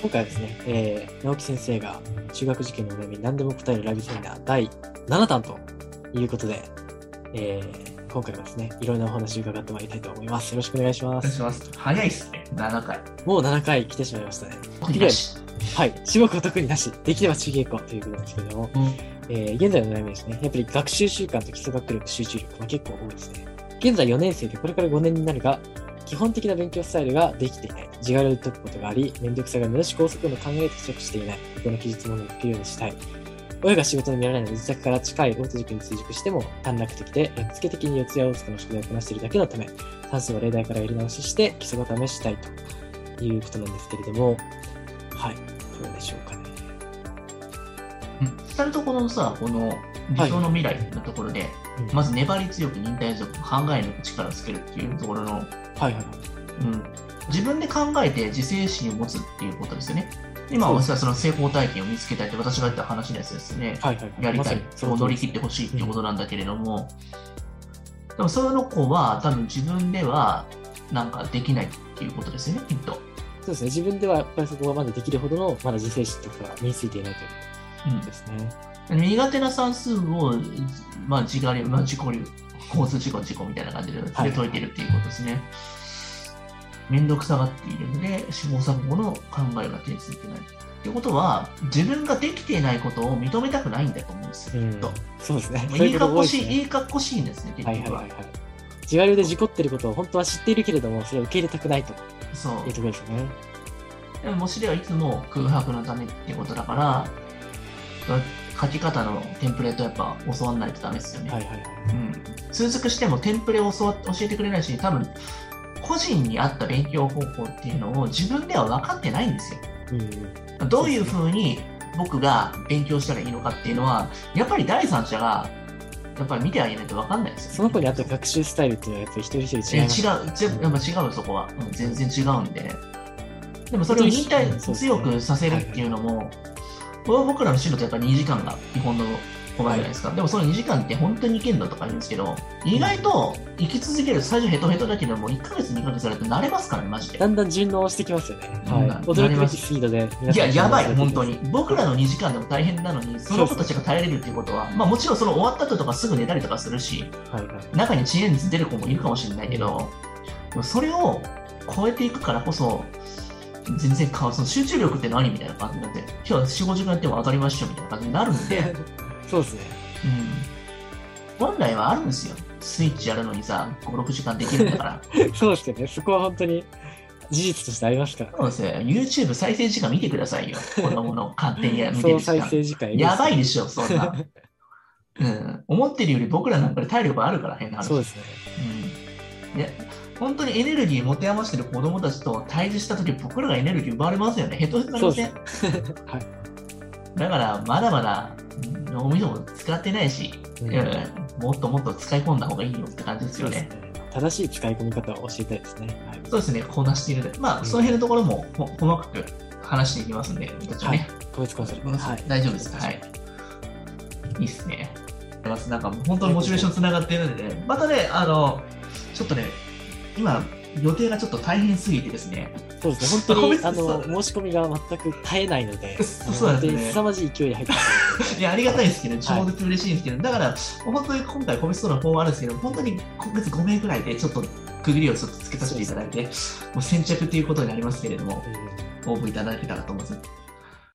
今回はですね、えー、直木先生が中学受験のお悩み何でも答えるライブセミナー第7弾ということで、えー、今回はですね、いろんなお話を伺ってまいりたいと思います。よろしくお願いしまお願いす。します。早いっすね。7回。もう7回来てしまいましたね。はい。種目は特になし、できれば中稽古ということなんですけれども、うんえー現在の悩みですね、やっぱり学習習慣と基礎学力、集中力、まあ、結構多いですね。現在4年生でこれから5年になるが、基本的な勉強スタイルができていない。自我流で解くことがあり、めんどくさが目の試行錯誤の考えで着していない。この記述ものを解くようにしたい。親が仕事に見られないので自宅から近い大手塾に追塾しても短絡的で、やっつけ的に四谷大塚の宿題をこなしているだけのため、算数は例題からやり直しして基礎固めしたいということなんですけれども、はい。どうでしょうかね。うん二人とこのさ、この理想の未来のところで、うんまず粘り強く忍耐強く考え抜く力をつけるっていうところの、はいはい。うん、自分で考えて自制心を持つっていうことですよね。今はその成功体験を見つけたいって私が言った話のやつですね。はいはいはい。やりたい、ま乗り切ってほしいっていうことなんだけれども、でもその子は多分自分ではなんかできないっていうことですよね、きっと。そうですね。自分ではやっぱりそこはまだできるほどの、まだ自制心とかが身についていないということですね。うん、苦手な算数を、まあ、自我流、まあ、自己流、交通事故、事故みたいな感じで解いてるっていうことですね。めんどくさがっているので、試行錯誤の考えが手についてない。っていうことは、自分ができていないことを認めたくないんだと思うんですよ、うんきっと。そうですね。いいかっこしい、いいかっこしいんですね、結局は。はいはいはいはい。自我流で事故ってることを本当は知っているけれども、それを受け入れたくないとそういう。ところですよね。でも模試ではいつも空白のためってことだから、書き方のテンプレートやっぱ教わんないとダメですよね。はいはいはい。うん、通塾してもテンプレを教わ教えてくれないし、多分個人に合った勉強方法っていうのを自分では分かってないんですよ。うんうん。どういうふうに僕が勉強したらいいのかっていうのは、やっぱり第三者がやっぱり見てあげないと分かんないですよ、その子に合った学習スタイルっていうのはやっぱり一人一人違います。え違う、ぜやっぱ違うよ、そこは。うん全然違うんで。でもそれを忍耐強くさせるっていうのも、僕らの進路ってやっぱり2時間が基本のコマじゃないですか。でもその2時間って本当にいけんのとか言うんですけど、意外と生き続ける、最初ヘトヘトだけども、1ヶ月、2ヶ月やると慣れますからね、マジで。だんだん順応してきますよね。うんはい。驚くべきスピードで皆いや、やばい、本当に。僕らの2時間でも大変なのに、その子たちが耐えれるっていうことは、まあもちろんその終わった後とかすぐ寝たりとかするし。はいはい。中に遅延率出る子もいるかもしれないけど、それを超えていくからこそ、全然変わる。その集中力って何みたいな感じになって、今日は4、5時間やっても当たり前っしょみたいな感じになるんで、そうですね。うん、本来はあるんですよ。スイッチやるのにさ、5、6時間できるんだから。そうですよね。そこは本当に事実としてありますから。そうですよ。YouTube 再生時間見てくださいよ。子供の勝手に見てる時間。生時間やばいでししょ、そんな。うん、思ってるより僕らなんかで体力あるから変な話。そうですね。うん、で本当にエネルギー持て余してる子供たちと対峙したとき、僕らがエネルギー奪われますよね。ヘトヘトになりません。はい。だから、まだまだうん脳みそも使ってないし、うんうんもっともっと使い込んだ方がいいよって感じですよね。正しい使い込み方を教えたいですね。はい。そうですね、こなしているので、まあ、うんその辺のところもほ細かく話していきますんで、僕たちはね、個別コンサル。はい。大丈夫です。はい。いいっすね。なんか本当にモチベーションつながっているので、ね、またね、あの、ちょっとね、今、予定がちょっと大変すぎてですね、そうですね。本当に、あの、申し込みが全く絶えないので、そうですね。凄まじい勢いで入ってます。いや、ありがたいですけど、超絶嬉しいんですけど、だから、本当に今回、個別相談法もあるんですけど、本当に今月5名ぐらいで、ちょっと区切りをちょっとつけさせていただいて、もう先着ということになりますけれども、うん。応募いただけたらと思います。